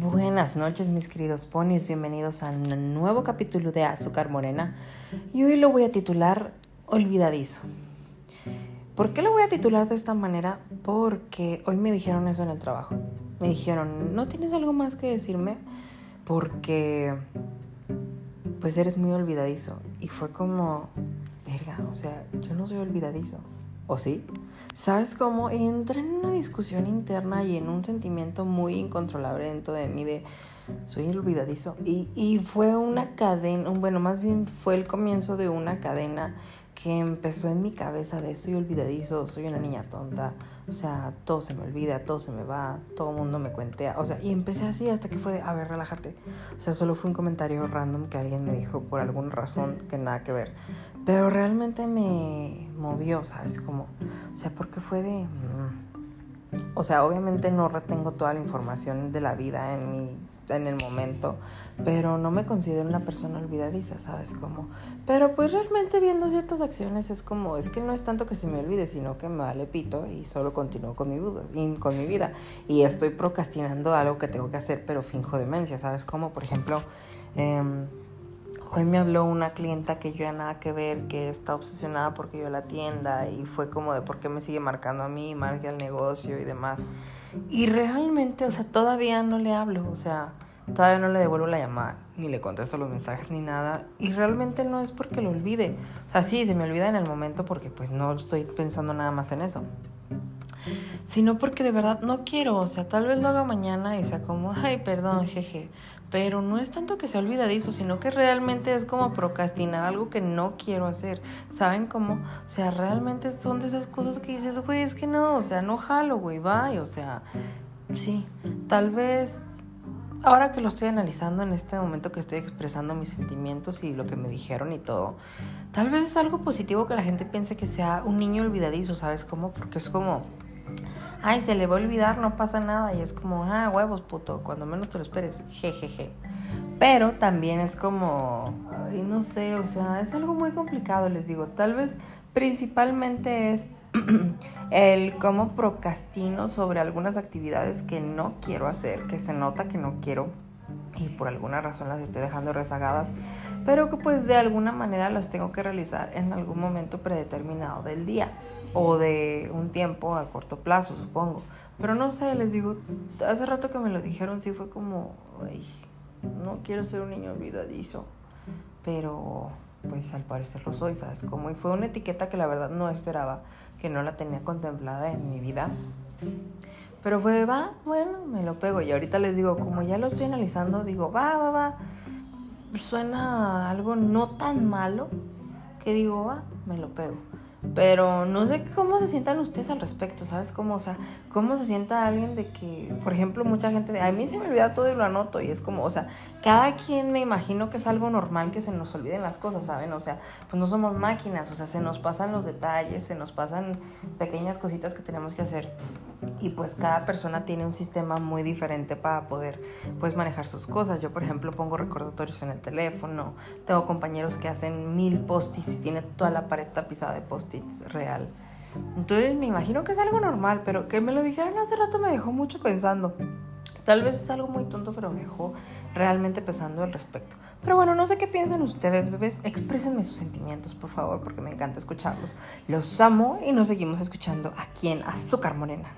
Buenas noches mis queridos ponis, bienvenidos a un nuevo capítulo de Azúcar Morena y hoy lo voy a titular Olvidadizo. ¿Por qué lo voy a titular de esta manera? Porque hoy me dijeron eso en el trabajo. Me dijeron, ¿no tienes algo más que decirme? Porque pues eres muy olvidadizo. Y fue como, verga, o sea, yo no soy olvidadizo. ¿O sí? ¿Sabes cómo? Entré en una discusión interna y en un sentimiento muy incontrolable dentro de mí de soy olvidadizo. Y, y fue una cadena, bueno, más bien fue el comienzo de una cadena que empezó en mi cabeza de soy olvidadizo, soy una niña tonta, o sea, todo se me olvida, todo se me va, todo el mundo me cuentea, o sea, y empecé así hasta que fue de, a ver, relájate, o sea, solo fue un comentario random que alguien me dijo por alguna razón que nada que ver, pero realmente me movió, ¿sabes? Como, o sea, porque fue de... Mm". O sea, obviamente no retengo toda la información de la vida en mi en el momento, pero no me considero una persona olvidadiza, ¿sabes cómo? Pero pues realmente viendo ciertas acciones es como, es que no es tanto que se me olvide, sino que me vale pito y solo continúo con mi, con mi vida. Y estoy procrastinando algo que tengo que hacer, pero finjo demencia, ¿sabes cómo? Por ejemplo, em, Hoy me habló una clienta que yo ya nada que ver, que está obsesionada porque yo la tienda y fue como de por qué me sigue marcando a mí, marque al negocio y demás. Y realmente, o sea, todavía no le hablo, o sea, todavía no le devuelvo la llamada, ni le contesto los mensajes ni nada. Y realmente no es porque lo olvide. O sea, sí, se me olvida en el momento porque pues no estoy pensando nada más en eso. Sino porque de verdad no quiero, o sea, tal vez lo haga mañana y sea como, ay, perdón, jeje. Pero no es tanto que se eso, sino que realmente es como procrastinar algo que no quiero hacer. ¿Saben cómo? O sea, realmente son de esas cosas que dices, güey, es que no, o sea, no jalo, güey, bye. O sea, sí, tal vez ahora que lo estoy analizando en este momento que estoy expresando mis sentimientos y lo que me dijeron y todo, tal vez es algo positivo que la gente piense que sea un niño olvidadizo, ¿sabes cómo? Porque es como ay, se le va a olvidar, no pasa nada. Y es como, ah, huevos, puto, cuando menos te lo esperes, jejeje. Pero también es como, ay, no sé, o sea, es algo muy complicado, les digo. Tal vez principalmente es el cómo procrastino sobre algunas actividades que no quiero hacer, que se nota que no quiero y por alguna razón las estoy dejando rezagadas, pero que pues de alguna manera las tengo que realizar en algún momento predeterminado del día o de un tiempo a corto plazo, supongo. Pero no sé, les digo, hace rato que me lo dijeron, sí fue como, ay, no quiero ser un niño olvidadizo, pero pues al parecer lo soy, ¿sabes? Como y fue una etiqueta que la verdad no esperaba, que no la tenía contemplada en mi vida. Pero fue va, bueno, me lo pego. Y ahorita les digo, como ya lo estoy analizando, digo, va, va, va. Suena algo no tan malo que digo, va, me lo pego. Pero no sé cómo se sientan ustedes al respecto, ¿sabes? Cómo, o sea, cómo se sienta alguien de que, por ejemplo, mucha gente de, a mí se me olvida todo y lo anoto. Y es como, o sea, cada quien me imagino que es algo normal que se nos olviden las cosas, ¿saben? O sea, pues no somos máquinas, o sea, se nos pasan los detalles, se nos pasan pequeñas cositas que tenemos que hacer y pues cada persona tiene un sistema muy diferente para poder pues manejar sus cosas. Yo por ejemplo pongo recordatorios en el teléfono, tengo compañeros que hacen mil post-its y tiene toda la pared tapizada de post-its real. Entonces me imagino que es algo normal, pero que me lo dijeron hace rato me dejó mucho pensando. Tal vez es algo muy tonto, pero me dejó realmente pensando al respecto. Pero bueno, no sé qué piensan ustedes, bebés. Exprésenme sus sentimientos, por favor, porque me encanta escucharlos. Los amo y nos seguimos escuchando aquí en Azúcar Morena.